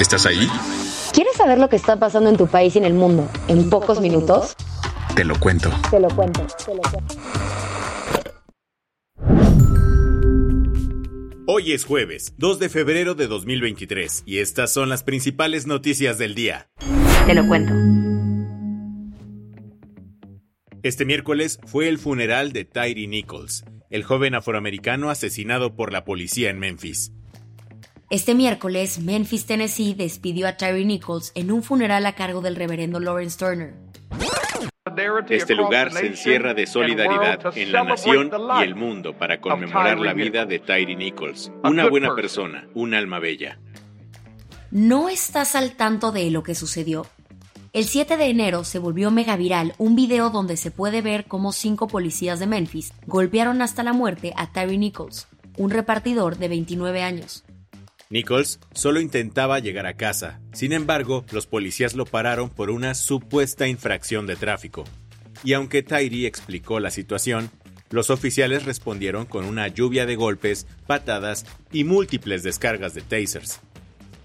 ¿Estás ahí? ¿Quieres saber lo que está pasando en tu país y en el mundo en pocos minutos? Te lo cuento. Te lo cuento, te lo cuento. Hoy es jueves, 2 de febrero de 2023, y estas son las principales noticias del día. Te lo cuento. Este miércoles fue el funeral de Tyree Nichols, el joven afroamericano asesinado por la policía en Memphis. Este miércoles, Memphis, Tennessee despidió a Tyree Nichols en un funeral a cargo del reverendo Lawrence Turner. Este lugar se encierra de solidaridad en la nación y el mundo para conmemorar la vida de Tyree Nichols, una buena persona, un alma bella. ¿No estás al tanto de lo que sucedió? El 7 de enero se volvió mega viral un video donde se puede ver cómo cinco policías de Memphis golpearon hasta la muerte a Tyree Nichols, un repartidor de 29 años. Nichols solo intentaba llegar a casa. Sin embargo, los policías lo pararon por una supuesta infracción de tráfico. Y aunque Tyree explicó la situación, los oficiales respondieron con una lluvia de golpes, patadas y múltiples descargas de tasers.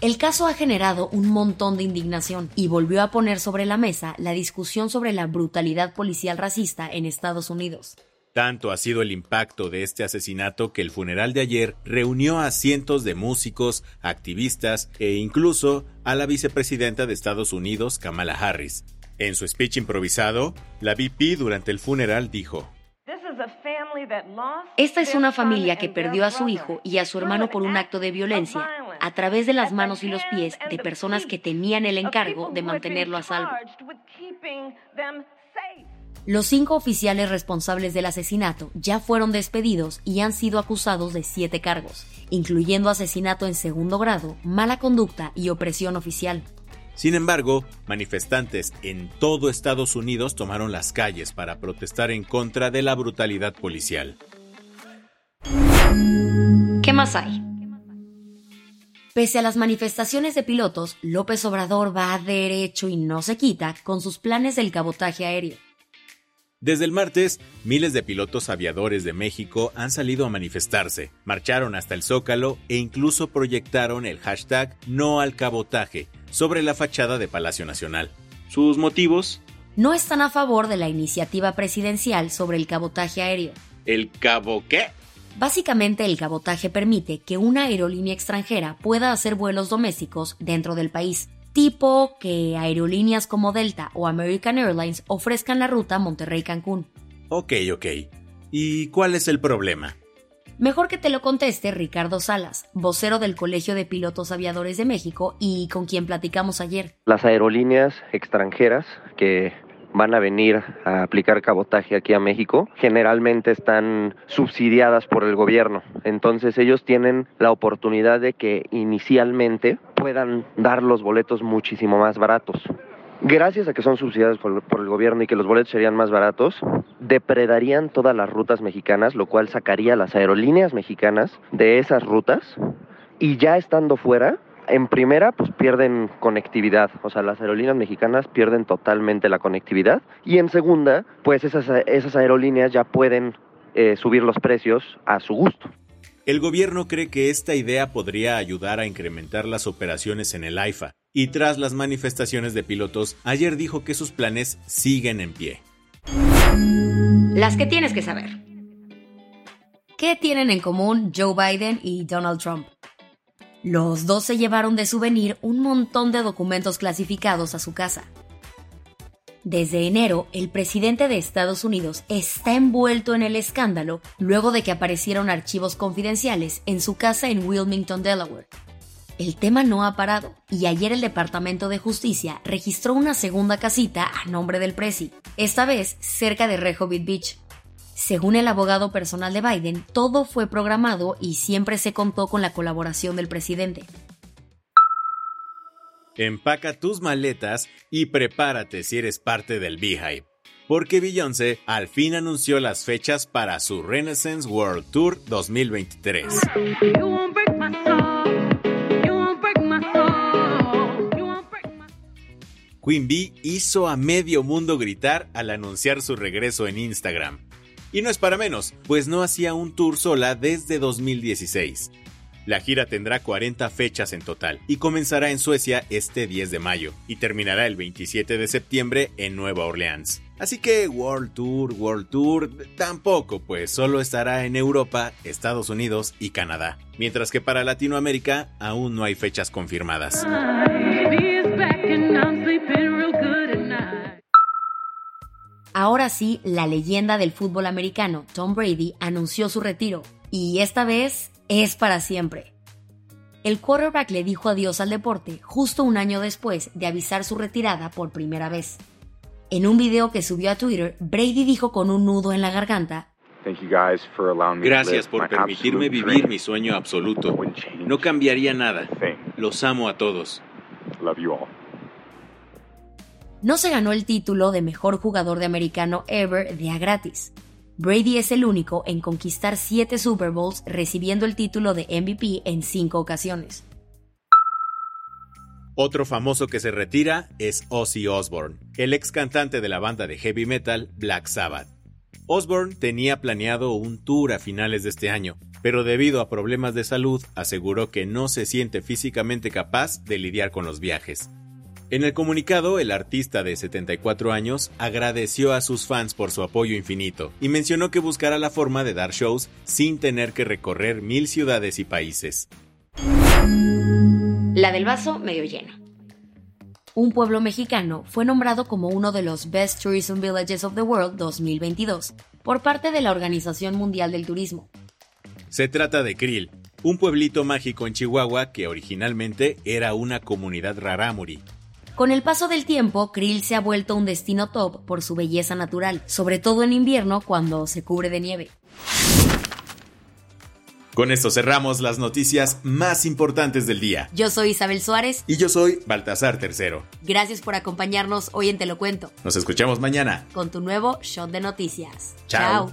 El caso ha generado un montón de indignación y volvió a poner sobre la mesa la discusión sobre la brutalidad policial racista en Estados Unidos. Tanto ha sido el impacto de este asesinato que el funeral de ayer reunió a cientos de músicos, activistas e incluso a la vicepresidenta de Estados Unidos, Kamala Harris. En su speech improvisado, la VP durante el funeral dijo, Esta es una familia que perdió a su hijo y a su hermano por un acto de violencia a través de las manos y los pies de personas que tenían el encargo de mantenerlo a salvo. Los cinco oficiales responsables del asesinato ya fueron despedidos y han sido acusados de siete cargos, incluyendo asesinato en segundo grado, mala conducta y opresión oficial. Sin embargo, manifestantes en todo Estados Unidos tomaron las calles para protestar en contra de la brutalidad policial. ¿Qué más hay? Pese a las manifestaciones de pilotos, López Obrador va derecho y no se quita con sus planes del cabotaje aéreo. Desde el martes, miles de pilotos aviadores de México han salido a manifestarse, marcharon hasta el Zócalo e incluso proyectaron el hashtag No al cabotaje sobre la fachada de Palacio Nacional. ¿Sus motivos? No están a favor de la iniciativa presidencial sobre el cabotaje aéreo. ¿El cabo qué? Básicamente el cabotaje permite que una aerolínea extranjera pueda hacer vuelos domésticos dentro del país, tipo que aerolíneas como Delta o American Airlines ofrezcan la ruta Monterrey-Cancún. Ok, ok. ¿Y cuál es el problema? Mejor que te lo conteste Ricardo Salas, vocero del Colegio de Pilotos Aviadores de México y con quien platicamos ayer. Las aerolíneas extranjeras que van a venir a aplicar cabotaje aquí a México, generalmente están subsidiadas por el gobierno. Entonces ellos tienen la oportunidad de que inicialmente puedan dar los boletos muchísimo más baratos. Gracias a que son subsidiados por, el gobierno y que los boletos serían más baratos, depredarían todas las rutas mexicanas, lo cual sacaría las aerolíneas mexicanas de esas rutas y ya estando fuera, en primera, pues pierden conectividad, o sea, las aerolíneas mexicanas pierden totalmente la conectividad. Y en segunda, pues esas, esas aerolíneas ya pueden eh, subir los precios a su gusto. El gobierno cree que esta idea podría ayudar a incrementar las operaciones en el AIFA, y tras las manifestaciones de pilotos, ayer dijo que sus planes siguen en pie. Las que tienes que saber. ¿Qué tienen en común Joe Biden y Donald Trump? Los dos se llevaron de souvenir un montón de documentos clasificados a su casa. Desde enero, el presidente de Estados Unidos está envuelto en el escándalo luego de que aparecieron archivos confidenciales en su casa en Wilmington, Delaware. el tema no ha parado y ayer el Departamento de Justicia registró una segunda casita a nombre del Presi, esta vez cerca de Rehoboth Beach. Según el abogado personal de Biden, todo fue programado y siempre se contó con la colaboración del presidente. Empaca tus maletas y prepárate si eres parte del Beehive, porque Beyoncé al fin anunció las fechas para su Renaissance World Tour 2023. Queen Bee hizo a medio mundo gritar al anunciar su regreso en Instagram. Y no es para menos, pues no hacía un tour sola desde 2016. La gira tendrá 40 fechas en total y comenzará en Suecia este 10 de mayo y terminará el 27 de septiembre en Nueva Orleans. Así que World Tour, World Tour, tampoco, pues solo estará en Europa, Estados Unidos y Canadá. Mientras que para Latinoamérica aún no hay fechas confirmadas. Ahora sí, la leyenda del fútbol americano, Tom Brady, anunció su retiro, y esta vez es para siempre. El quarterback le dijo adiós al deporte justo un año después de avisar su retirada por primera vez. En un video que subió a Twitter, Brady dijo con un nudo en la garganta, Gracias por permitirme vivir mi sueño absoluto. No cambiaría nada. Los amo a todos. No se ganó el título de mejor jugador de americano ever de a gratis. Brady es el único en conquistar siete Super Bowls recibiendo el título de MVP en cinco ocasiones. Otro famoso que se retira es Ozzy Osbourne, el ex cantante de la banda de heavy metal Black Sabbath. Osbourne tenía planeado un tour a finales de este año, pero debido a problemas de salud aseguró que no se siente físicamente capaz de lidiar con los viajes. En el comunicado, el artista de 74 años agradeció a sus fans por su apoyo infinito y mencionó que buscará la forma de dar shows sin tener que recorrer mil ciudades y países. La del vaso medio lleno. Un pueblo mexicano fue nombrado como uno de los Best Tourism Villages of the World 2022 por parte de la Organización Mundial del Turismo. Se trata de Krill, un pueblito mágico en Chihuahua que originalmente era una comunidad rarámuri, con el paso del tiempo, Krill se ha vuelto un destino top por su belleza natural, sobre todo en invierno cuando se cubre de nieve. Con esto cerramos las noticias más importantes del día. Yo soy Isabel Suárez. Y yo soy Baltasar Tercero. Gracias por acompañarnos hoy en Te lo cuento. Nos escuchamos mañana. Con tu nuevo shot de noticias. Chao.